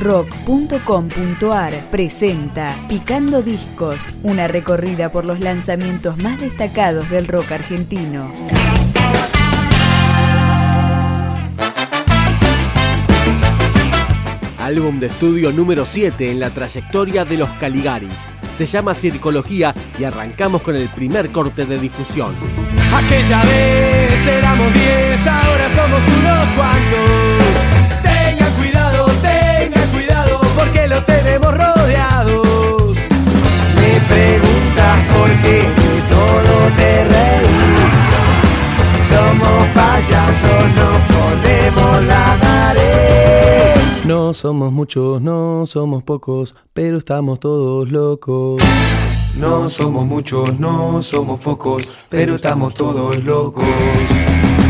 rock.com.ar presenta Picando Discos, una recorrida por los lanzamientos más destacados del rock argentino. Álbum de estudio número 7 en la trayectoria de los Caligaris. Se llama Circología y arrancamos con el primer corte de difusión. Aquella vez éramos 10, ahora somos unos cuantos. Porque lo tenemos rodeados. Me preguntas por qué de todo te reís. Somos payasos, nos ponemos la nariz. No somos muchos, no somos pocos, pero estamos todos locos. No somos muchos, no somos pocos, pero estamos todos locos.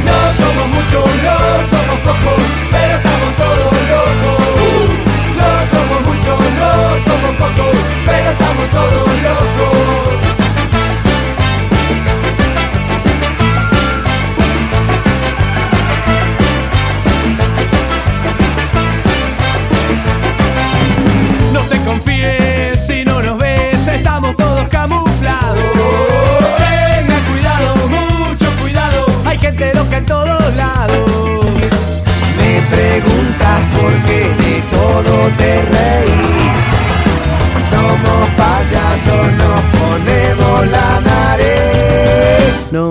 No somos muchos, no somos pocos, pero estamos todos locos.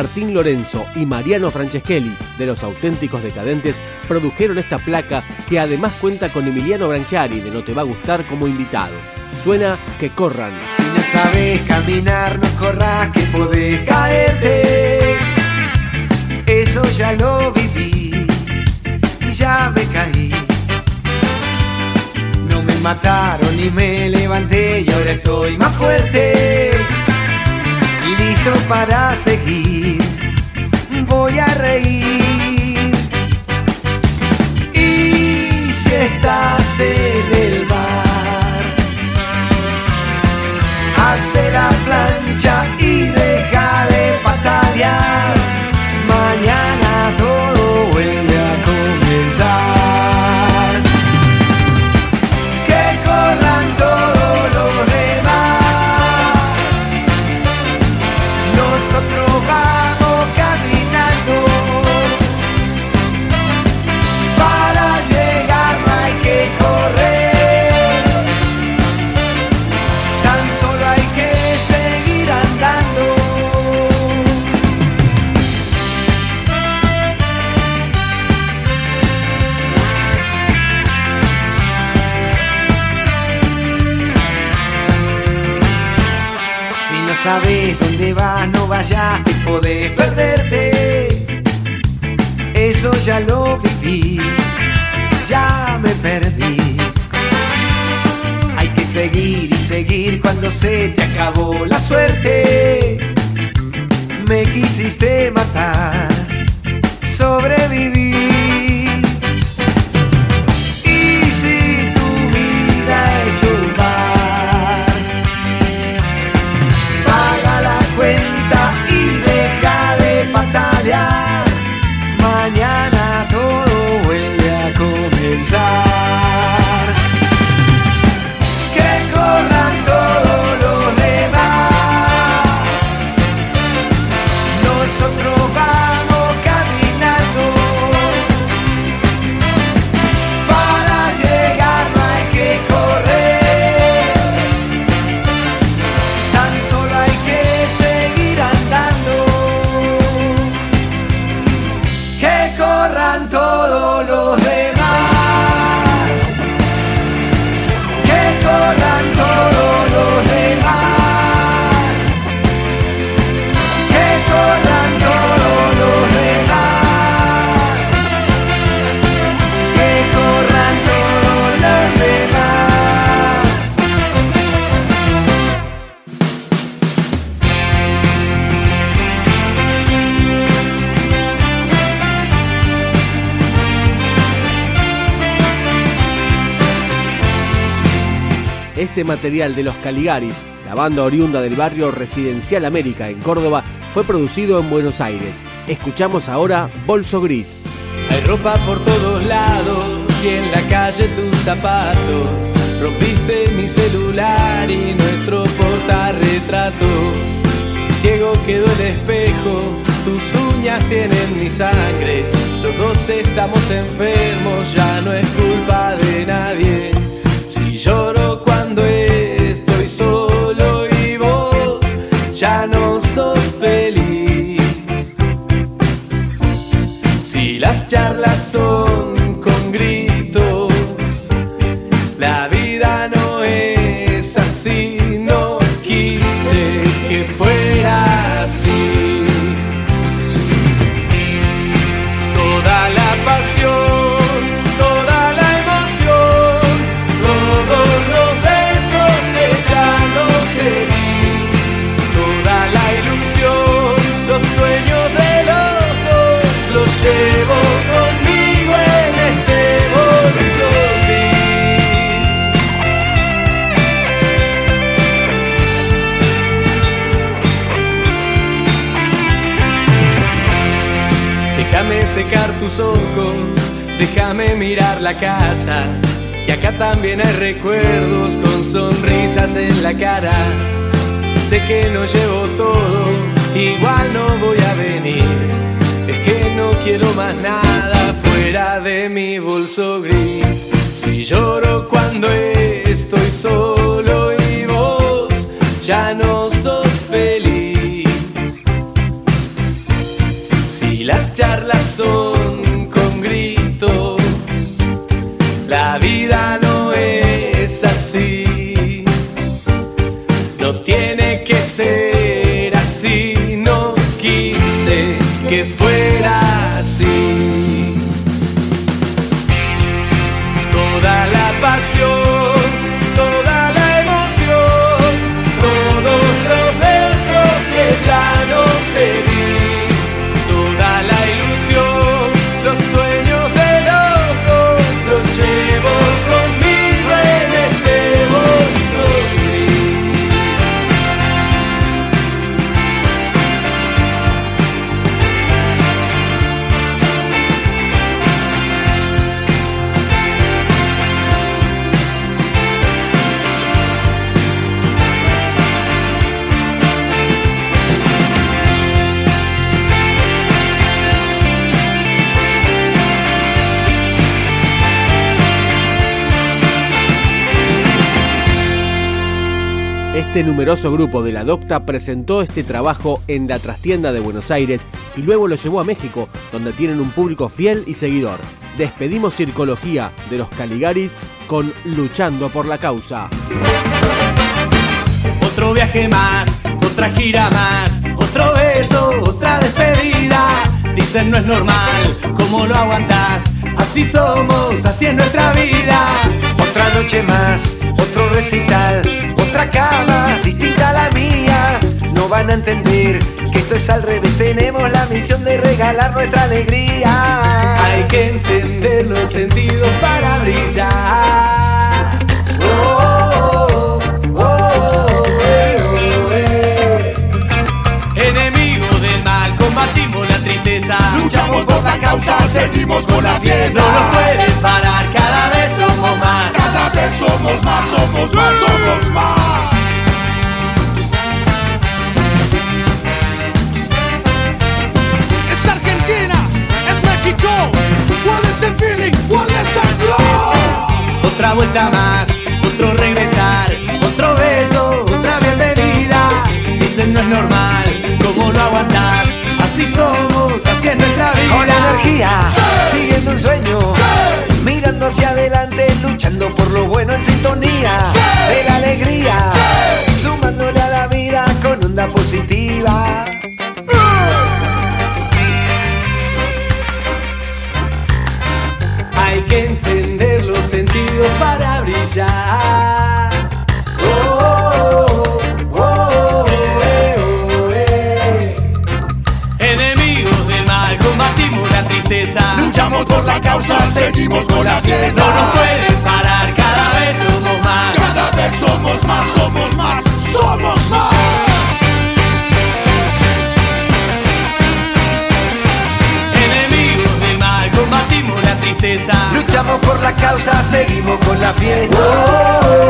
Martín Lorenzo y Mariano Franceschelli, de los auténticos decadentes, produjeron esta placa que además cuenta con Emiliano Branchiari de No Te Va a Gustar como invitado. Suena que corran. Si no sabes caminar, no corras que podés caerte. Eso ya lo viví y ya me caí. No me mataron ni me levanté y ahora estoy más fuerte. Seguir, voy a reír. Y si estás en el sabes dónde vas, no vayas, que podés perderte. Eso ya lo viví, ya me perdí. Hay que seguir y seguir cuando se te acabó la suerte. Me quisiste matar, sobreviví. Este material de los Caligaris, la banda oriunda del barrio Residencial América en Córdoba, fue producido en Buenos Aires. Escuchamos ahora Bolso Gris. Hay ropa por todos lados y en la calle tus zapatos. Rompiste mi celular y nuestro portarretrato. Ciego quedó el espejo, tus uñas tienen mi sangre. Los dos estamos enfermos, ya no es culpa de nadie. Si las charlas son con gritos, secar tus ojos, déjame mirar la casa, que acá también hay recuerdos con sonrisas en la cara. Sé que no llevo todo, igual no voy a venir. Es que no quiero más nada fuera de mi bolso gris. Este numeroso grupo de la Docta presentó este trabajo en la trastienda de Buenos Aires y luego lo llevó a México, donde tienen un público fiel y seguidor. Despedimos Circología de los Caligaris con Luchando por la Causa. Otro viaje más, otra gira más, otro beso, otra despedida. Dicen no es normal, ¿cómo lo aguantás? Así somos, así es nuestra vida. Otra noche más, recital, otra cama distinta a la mía. No van a entender que esto es al revés. Tenemos la misión de regalar nuestra alegría. Hay que encender los sentidos para brillar. Oh, oh, oh, eh, oh, eh. Enemigo del mal, combatimos la tristeza. Luchamos por la causa, seguimos con la No fiesta. nos pueden parar, somos más, somos más, somos más. Es Argentina, es México. ¿Cuál es el feeling? ¿Cuál es el flow? Otra vuelta más, otro regresar, otro beso, otra bienvenida. Dicen no es normal, ¿cómo lo aguantás? Así somos, así es nuestra vida. Con energía, siguiendo un sueño, mirando hacia adelante, luchando por lo bueno en sintonía de la alegría, sumándole a la vida con onda positiva. tristeza. Luchamos por la causa, seguimos con la fiesta. No nos pueden parar, cada vez somos más. Cada vez somos más, somos más, somos más. Enemigos del mal, combatimos la tristeza. Luchamos por la causa, seguimos con la fiesta. Oh, oh, oh.